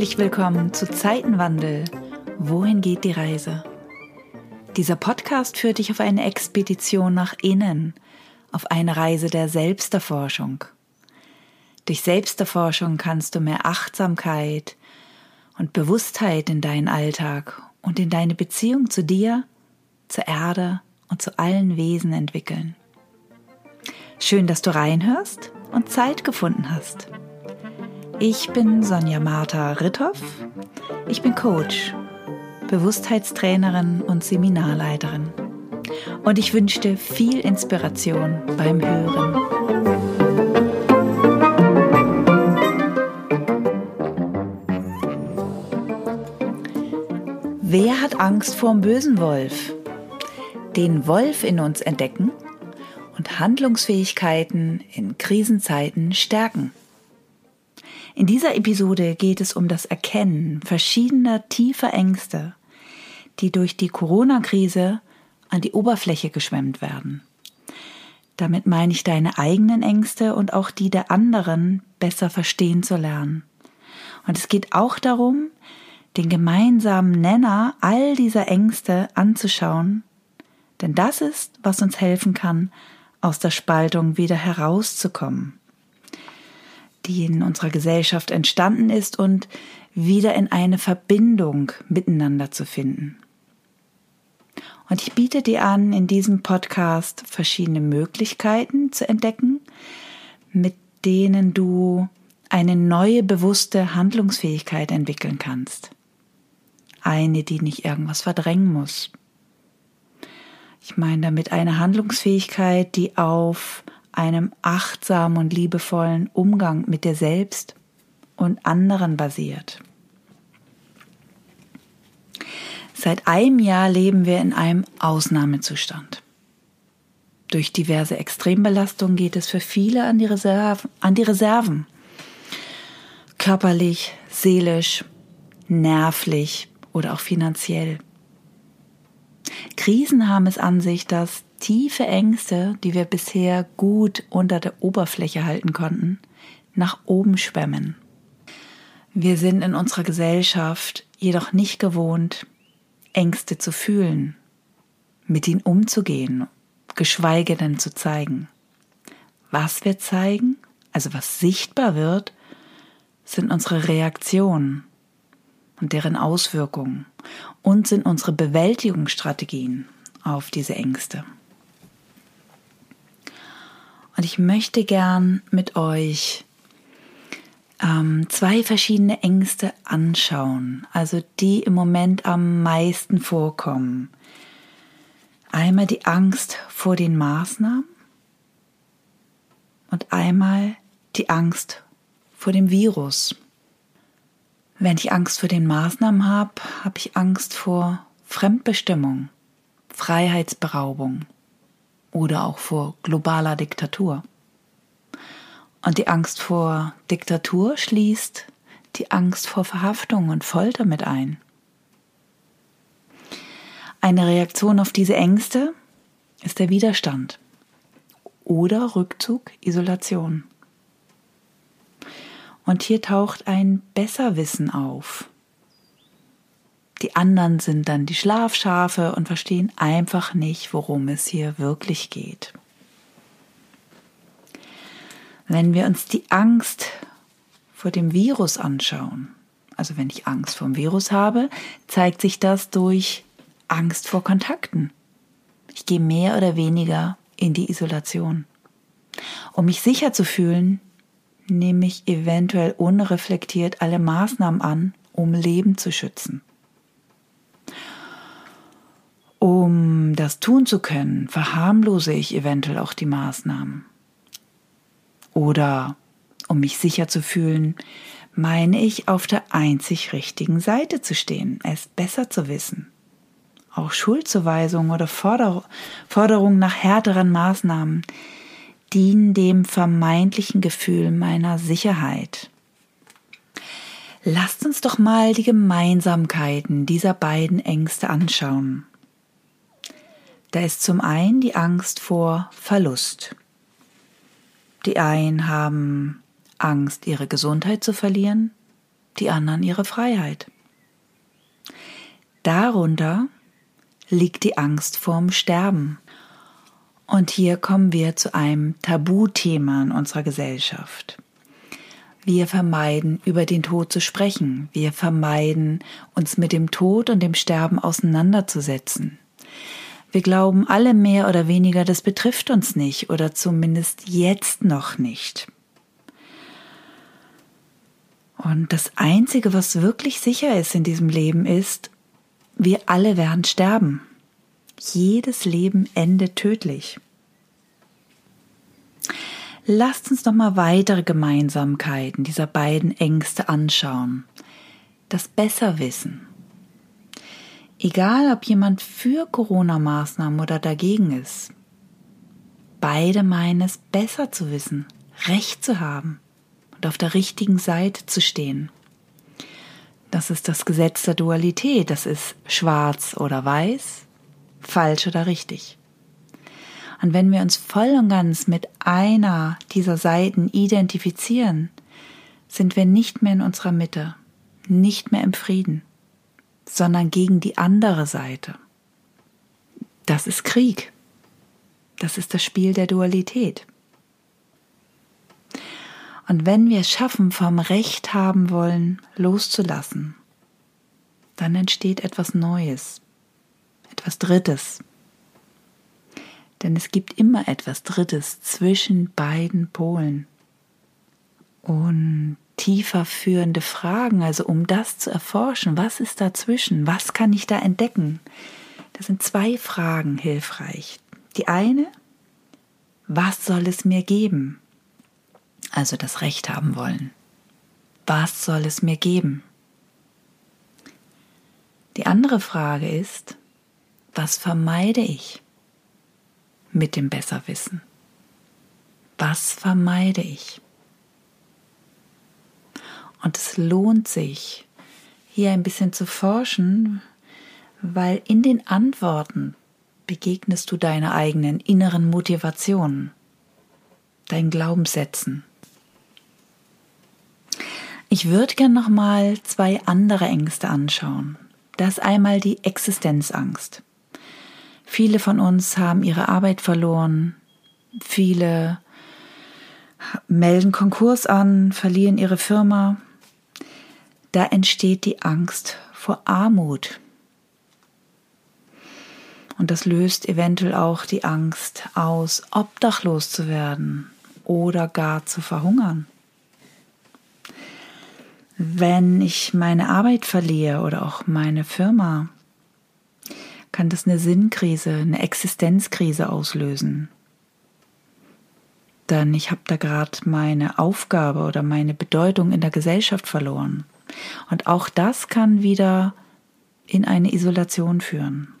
Herzlich willkommen zu Zeitenwandel. Wohin geht die Reise? Dieser Podcast führt dich auf eine Expedition nach innen, auf eine Reise der Selbsterforschung. Durch Selbsterforschung kannst du mehr Achtsamkeit und Bewusstheit in deinen Alltag und in deine Beziehung zu dir, zur Erde und zu allen Wesen entwickeln. Schön, dass du reinhörst und Zeit gefunden hast. Ich bin Sonja Martha Ritthoff. Ich bin Coach, Bewusstheitstrainerin und Seminarleiterin. Und ich wünsche dir viel Inspiration beim Hören. Wer hat Angst vor dem bösen Wolf? Den Wolf in uns entdecken und Handlungsfähigkeiten in Krisenzeiten stärken. In dieser Episode geht es um das Erkennen verschiedener tiefer Ängste, die durch die Corona-Krise an die Oberfläche geschwemmt werden. Damit meine ich deine eigenen Ängste und auch die der anderen besser verstehen zu lernen. Und es geht auch darum, den gemeinsamen Nenner all dieser Ängste anzuschauen, denn das ist, was uns helfen kann, aus der Spaltung wieder herauszukommen die in unserer Gesellschaft entstanden ist und wieder in eine Verbindung miteinander zu finden. Und ich biete dir an, in diesem Podcast verschiedene Möglichkeiten zu entdecken, mit denen du eine neue bewusste Handlungsfähigkeit entwickeln kannst. Eine, die nicht irgendwas verdrängen muss. Ich meine damit eine Handlungsfähigkeit, die auf einem achtsamen und liebevollen Umgang mit dir selbst und anderen basiert. Seit einem Jahr leben wir in einem Ausnahmezustand. Durch diverse Extrembelastungen geht es für viele an die, Reserven, an die Reserven. Körperlich, seelisch, nervlich oder auch finanziell. Krisen haben es an sich, dass tiefe Ängste, die wir bisher gut unter der Oberfläche halten konnten, nach oben schwemmen. Wir sind in unserer Gesellschaft jedoch nicht gewohnt, Ängste zu fühlen, mit ihnen umzugehen, geschweige denn zu zeigen. Was wir zeigen, also was sichtbar wird, sind unsere Reaktionen und deren Auswirkungen und sind unsere Bewältigungsstrategien auf diese Ängste. Und ich möchte gern mit euch ähm, zwei verschiedene Ängste anschauen, also die im Moment am meisten vorkommen. Einmal die Angst vor den Maßnahmen und einmal die Angst vor dem Virus. Wenn ich Angst vor den Maßnahmen habe, habe ich Angst vor Fremdbestimmung, Freiheitsberaubung, oder auch vor globaler Diktatur. Und die Angst vor Diktatur schließt die Angst vor Verhaftung und Folter mit ein. Eine Reaktion auf diese Ängste ist der Widerstand oder Rückzug, Isolation. Und hier taucht ein Besserwissen auf, die anderen sind dann die Schlafschafe und verstehen einfach nicht, worum es hier wirklich geht. Wenn wir uns die Angst vor dem Virus anschauen, also wenn ich Angst vor dem Virus habe, zeigt sich das durch Angst vor Kontakten. Ich gehe mehr oder weniger in die Isolation. Um mich sicher zu fühlen, nehme ich eventuell unreflektiert alle Maßnahmen an, um Leben zu schützen. Um das tun zu können, verharmlose ich eventuell auch die Maßnahmen. Oder um mich sicher zu fühlen, meine ich, auf der einzig richtigen Seite zu stehen, es besser zu wissen. Auch Schuldzuweisungen oder Forder Forderungen nach härteren Maßnahmen dienen dem vermeintlichen Gefühl meiner Sicherheit. Lasst uns doch mal die Gemeinsamkeiten dieser beiden Ängste anschauen. Da ist zum einen die Angst vor Verlust. Die einen haben Angst, ihre Gesundheit zu verlieren, die anderen ihre Freiheit. Darunter liegt die Angst vorm Sterben. Und hier kommen wir zu einem Tabuthema in unserer Gesellschaft. Wir vermeiden, über den Tod zu sprechen. Wir vermeiden, uns mit dem Tod und dem Sterben auseinanderzusetzen. Wir glauben alle mehr oder weniger, das betrifft uns nicht oder zumindest jetzt noch nicht. Und das Einzige, was wirklich sicher ist in diesem Leben, ist, wir alle werden sterben. Jedes Leben endet tödlich. Lasst uns noch mal weitere Gemeinsamkeiten dieser beiden Ängste anschauen. Das Besserwissen. Egal, ob jemand für Corona-Maßnahmen oder dagegen ist, beide meinen es besser zu wissen, Recht zu haben und auf der richtigen Seite zu stehen. Das ist das Gesetz der Dualität. Das ist schwarz oder weiß, falsch oder richtig. Und wenn wir uns voll und ganz mit einer dieser Seiten identifizieren, sind wir nicht mehr in unserer Mitte, nicht mehr im Frieden, sondern gegen die andere Seite. Das ist Krieg. Das ist das Spiel der Dualität. Und wenn wir es schaffen, vom Recht haben wollen, loszulassen, dann entsteht etwas Neues, etwas Drittes. Denn es gibt immer etwas Drittes zwischen beiden Polen. Und tiefer führende Fragen, also um das zu erforschen, was ist dazwischen, was kann ich da entdecken? Da sind zwei Fragen hilfreich. Die eine, was soll es mir geben? also das Recht haben wollen. Was soll es mir geben? Die andere Frage ist, was vermeide ich mit dem Besserwissen? Was vermeide ich? Und es lohnt sich, hier ein bisschen zu forschen, weil in den Antworten begegnest du deiner eigenen inneren Motivation, deinen Glaubenssätzen, ich würde gern noch mal zwei andere Ängste anschauen. Das einmal die Existenzangst. Viele von uns haben ihre Arbeit verloren. Viele melden Konkurs an, verlieren ihre Firma. Da entsteht die Angst vor Armut. Und das löst eventuell auch die Angst aus, obdachlos zu werden oder gar zu verhungern wenn ich meine Arbeit verliere oder auch meine Firma, kann das eine Sinnkrise, eine Existenzkrise auslösen. Dann ich habe da gerade meine Aufgabe oder meine Bedeutung in der Gesellschaft verloren. Und auch das kann wieder in eine Isolation führen.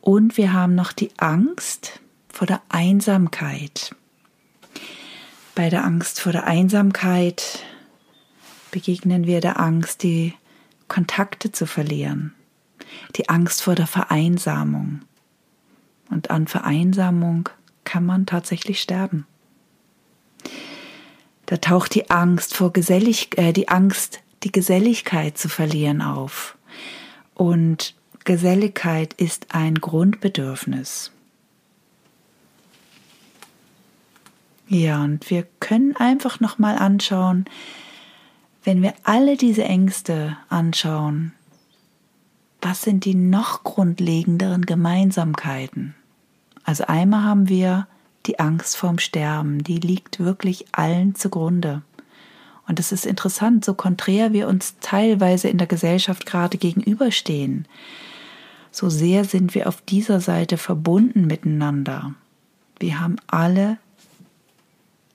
Und wir haben noch die Angst vor der Einsamkeit. Bei der Angst vor der Einsamkeit begegnen wir der Angst, die Kontakte zu verlieren, die Angst vor der Vereinsamung. Und an Vereinsamung kann man tatsächlich sterben. Da taucht die Angst vor Gesellig äh, die Angst, die Geselligkeit zu verlieren auf. Und Geselligkeit ist ein Grundbedürfnis. Ja, und wir können einfach noch mal anschauen, wenn wir alle diese Ängste anschauen, was sind die noch grundlegenderen Gemeinsamkeiten? Also einmal haben wir die Angst vorm Sterben, die liegt wirklich allen zugrunde. Und es ist interessant, so konträr wir uns teilweise in der Gesellschaft gerade gegenüberstehen, so sehr sind wir auf dieser Seite verbunden miteinander. Wir haben alle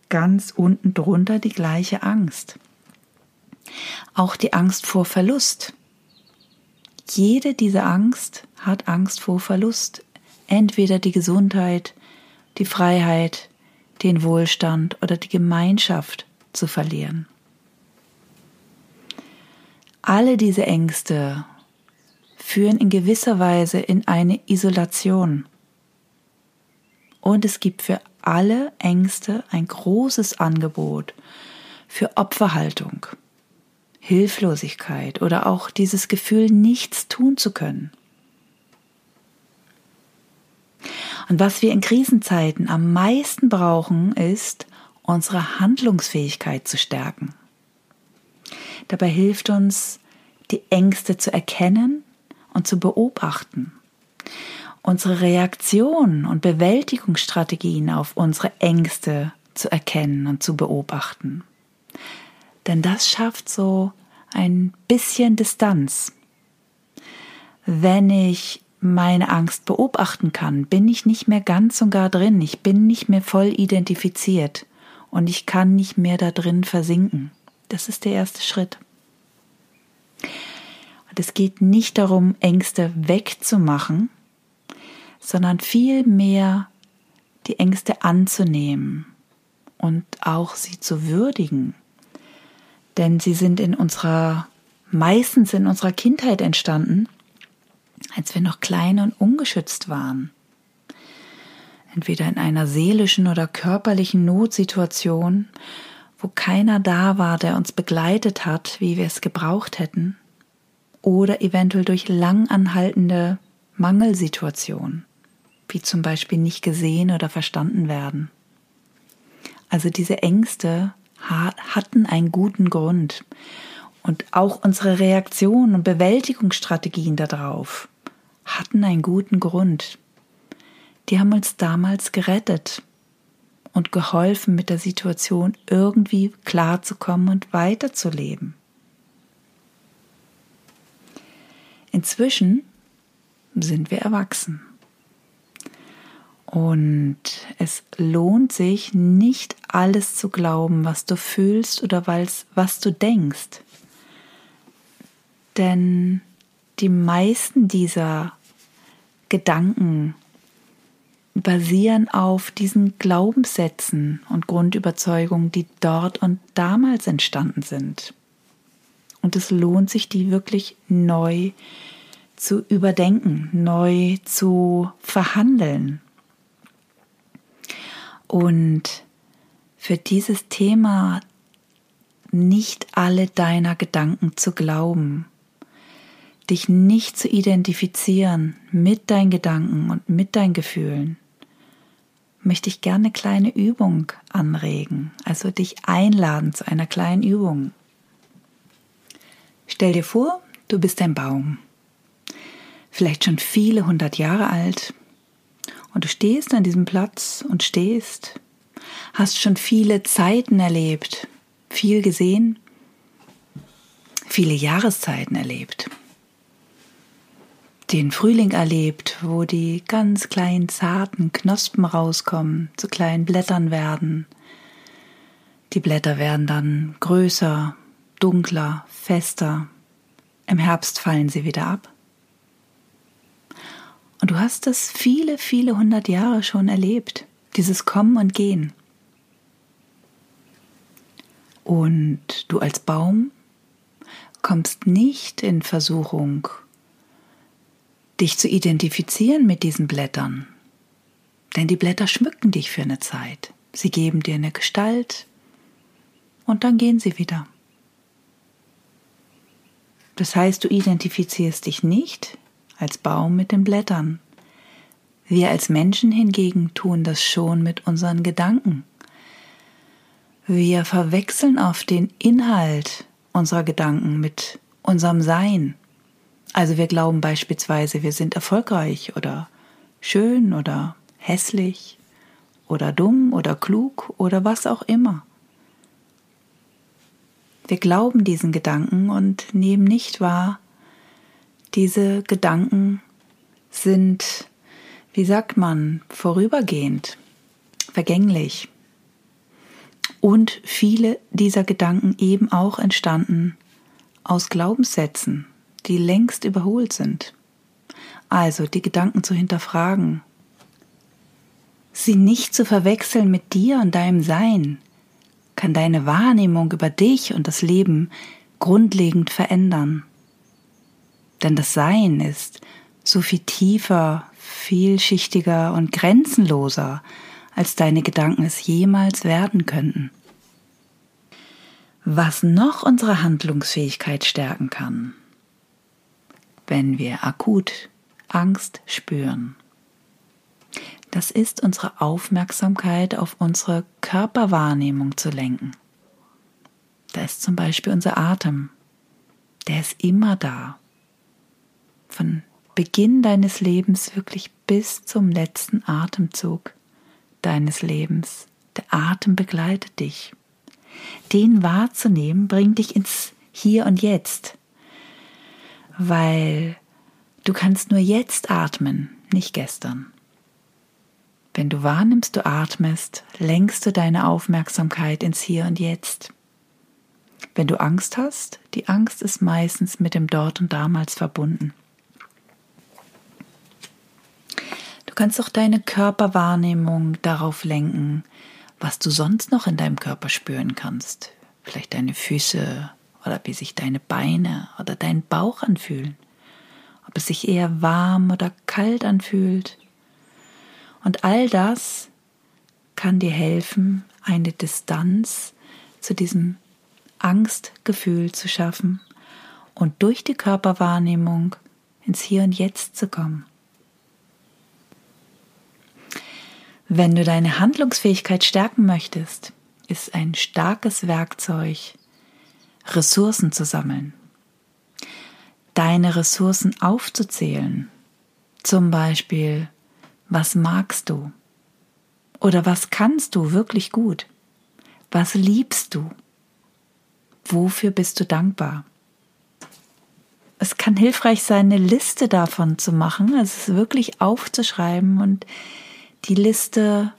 ganz unten drunter die gleiche Angst. Auch die Angst vor Verlust. Jede dieser Angst hat Angst vor Verlust. Entweder die Gesundheit, die Freiheit, den Wohlstand oder die Gemeinschaft zu verlieren. Alle diese Ängste führen in gewisser Weise in eine Isolation. Und es gibt für alle Ängste ein großes Angebot für Opferhaltung, Hilflosigkeit oder auch dieses Gefühl, nichts tun zu können. Und was wir in Krisenzeiten am meisten brauchen, ist, unsere Handlungsfähigkeit zu stärken. Dabei hilft uns, die Ängste zu erkennen und zu beobachten. Unsere Reaktionen und Bewältigungsstrategien auf unsere Ängste zu erkennen und zu beobachten. Denn das schafft so ein bisschen Distanz. Wenn ich meine Angst beobachten kann, bin ich nicht mehr ganz und gar drin, ich bin nicht mehr voll identifiziert und ich kann nicht mehr da drin versinken. Das ist der erste Schritt. Und es geht nicht darum, Ängste wegzumachen, sondern vielmehr die Ängste anzunehmen und auch sie zu würdigen. Denn sie sind in unserer, meistens in unserer Kindheit entstanden als wir noch klein und ungeschützt waren. Entweder in einer seelischen oder körperlichen Notsituation, wo keiner da war, der uns begleitet hat, wie wir es gebraucht hätten, oder eventuell durch lang anhaltende Mangelsituationen, wie zum Beispiel nicht gesehen oder verstanden werden. Also diese Ängste hatten einen guten Grund und auch unsere Reaktionen und Bewältigungsstrategien darauf hatten einen guten Grund. Die haben uns damals gerettet und geholfen, mit der Situation irgendwie klarzukommen und weiterzuleben. Inzwischen sind wir erwachsen. Und es lohnt sich nicht alles zu glauben, was du fühlst oder was du denkst. Denn die meisten dieser Gedanken basieren auf diesen Glaubenssätzen und Grundüberzeugungen, die dort und damals entstanden sind. Und es lohnt sich, die wirklich neu zu überdenken, neu zu verhandeln. Und für dieses Thema nicht alle deiner Gedanken zu glauben, dich nicht zu identifizieren mit deinen Gedanken und mit deinen Gefühlen, möchte ich gerne eine kleine Übung anregen, also dich einladen zu einer kleinen Übung. Stell dir vor, du bist ein Baum, vielleicht schon viele hundert Jahre alt, und du stehst an diesem Platz und stehst, hast schon viele Zeiten erlebt, viel gesehen, viele Jahreszeiten erlebt den Frühling erlebt, wo die ganz kleinen zarten Knospen rauskommen, zu kleinen Blättern werden. Die Blätter werden dann größer, dunkler, fester. Im Herbst fallen sie wieder ab. Und du hast das viele, viele hundert Jahre schon erlebt, dieses Kommen und Gehen. Und du als Baum kommst nicht in Versuchung, dich zu identifizieren mit diesen Blättern. Denn die Blätter schmücken dich für eine Zeit. Sie geben dir eine Gestalt und dann gehen sie wieder. Das heißt, du identifizierst dich nicht als Baum mit den Blättern. Wir als Menschen hingegen tun das schon mit unseren Gedanken. Wir verwechseln oft den Inhalt unserer Gedanken mit unserem Sein. Also wir glauben beispielsweise, wir sind erfolgreich oder schön oder hässlich oder dumm oder klug oder was auch immer. Wir glauben diesen Gedanken und nehmen nicht wahr, diese Gedanken sind, wie sagt man, vorübergehend, vergänglich. Und viele dieser Gedanken eben auch entstanden aus Glaubenssätzen, die längst überholt sind. Also die Gedanken zu hinterfragen, sie nicht zu verwechseln mit dir und deinem Sein, kann deine Wahrnehmung über dich und das Leben grundlegend verändern. Denn das Sein ist so viel tiefer, vielschichtiger und grenzenloser, als deine Gedanken es jemals werden könnten. Was noch unsere Handlungsfähigkeit stärken kann, wenn wir akut Angst spüren, das ist unsere Aufmerksamkeit auf unsere Körperwahrnehmung zu lenken. Da ist zum Beispiel unser Atem. Der ist immer da. Von Beginn deines Lebens wirklich bis zum letzten Atemzug deines Lebens. Der Atem begleitet dich. Den wahrzunehmen bringt dich ins Hier und Jetzt, weil du kannst nur jetzt atmen, nicht gestern. Wenn du wahrnimmst, du atmest, lenkst du deine Aufmerksamkeit ins Hier und Jetzt. Wenn du Angst hast, die Angst ist meistens mit dem Dort und damals verbunden. Du kannst auch deine Körperwahrnehmung darauf lenken, was du sonst noch in deinem Körper spüren kannst. Vielleicht deine Füße oder wie sich deine Beine oder dein Bauch anfühlen. Ob es sich eher warm oder kalt anfühlt und all das kann dir helfen, eine Distanz zu diesem Angstgefühl zu schaffen und durch die Körperwahrnehmung ins Hier und Jetzt zu kommen. Wenn du deine Handlungsfähigkeit stärken möchtest, ist ein starkes Werkzeug, Ressourcen zu sammeln, deine Ressourcen aufzuzählen, zum Beispiel was magst du? Oder was kannst du wirklich gut? Was liebst du? Wofür bist du dankbar? Es kann hilfreich sein, eine Liste davon zu machen, also es wirklich aufzuschreiben und die Liste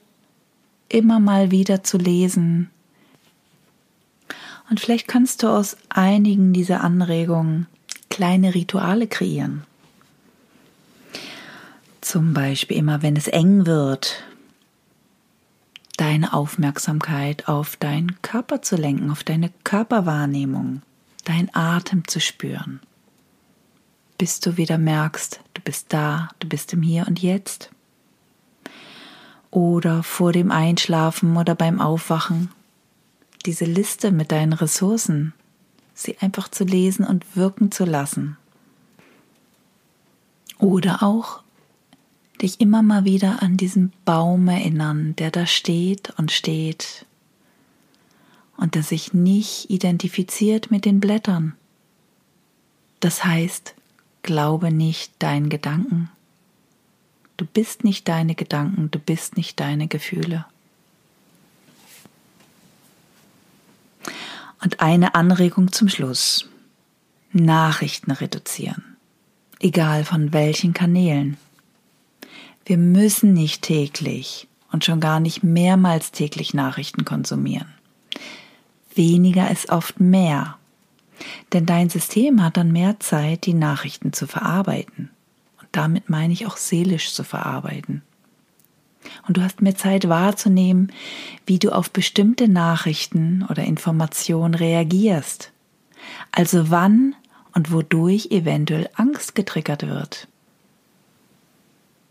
immer mal wieder zu lesen. Und vielleicht kannst du aus einigen dieser Anregungen kleine Rituale kreieren. Zum Beispiel immer, wenn es eng wird, deine Aufmerksamkeit auf deinen Körper zu lenken, auf deine Körperwahrnehmung, deinen Atem zu spüren, bis du wieder merkst, du bist da, du bist im Hier und Jetzt. Oder vor dem Einschlafen oder beim Aufwachen, diese Liste mit deinen Ressourcen, sie einfach zu lesen und wirken zu lassen. Oder auch dich immer mal wieder an diesen Baum erinnern, der da steht und steht und der sich nicht identifiziert mit den Blättern. Das heißt, glaube nicht deinen Gedanken. Du bist nicht deine Gedanken, du bist nicht deine Gefühle. Und eine Anregung zum Schluss. Nachrichten reduzieren. Egal von welchen Kanälen. Wir müssen nicht täglich und schon gar nicht mehrmals täglich Nachrichten konsumieren. Weniger ist oft mehr, denn dein System hat dann mehr Zeit, die Nachrichten zu verarbeiten. Und damit meine ich auch seelisch zu verarbeiten. Und du hast mehr Zeit wahrzunehmen, wie du auf bestimmte Nachrichten oder Informationen reagierst. Also wann und wodurch eventuell Angst getriggert wird.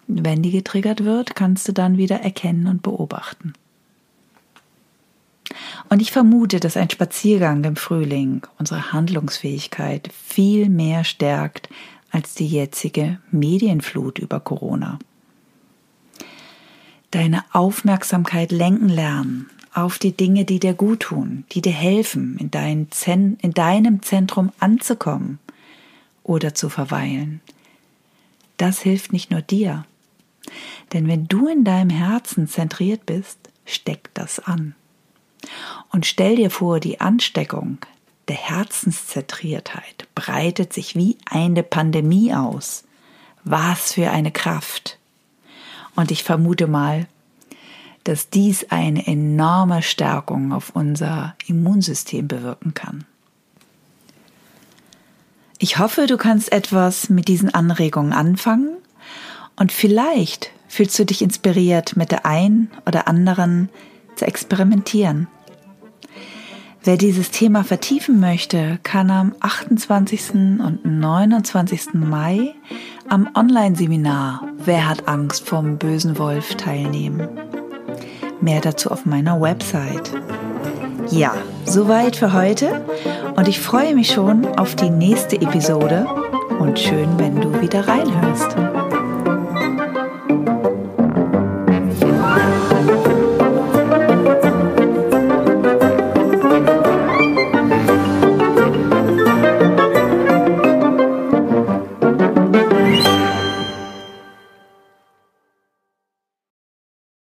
Wenn die getriggert wird, kannst du dann wieder erkennen und beobachten. Und ich vermute, dass ein Spaziergang im Frühling unsere Handlungsfähigkeit viel mehr stärkt als die jetzige Medienflut über Corona. Deine Aufmerksamkeit lenken lernen auf die Dinge, die dir gut tun, die dir helfen, in, dein in deinem Zentrum anzukommen oder zu verweilen. Das hilft nicht nur dir, denn wenn du in deinem Herzen zentriert bist, steckt das an. Und stell dir vor, die Ansteckung der Herzenszentriertheit breitet sich wie eine Pandemie aus. Was für eine Kraft. Und ich vermute mal, dass dies eine enorme Stärkung auf unser Immunsystem bewirken kann. Ich hoffe, du kannst etwas mit diesen Anregungen anfangen und vielleicht fühlst du dich inspiriert, mit der einen oder anderen zu experimentieren. Wer dieses Thema vertiefen möchte, kann am 28. und 29. Mai am Online-Seminar Wer hat Angst vom bösen Wolf teilnehmen. Mehr dazu auf meiner Website. Ja, soweit für heute und ich freue mich schon auf die nächste Episode und schön, wenn du wieder reinhörst.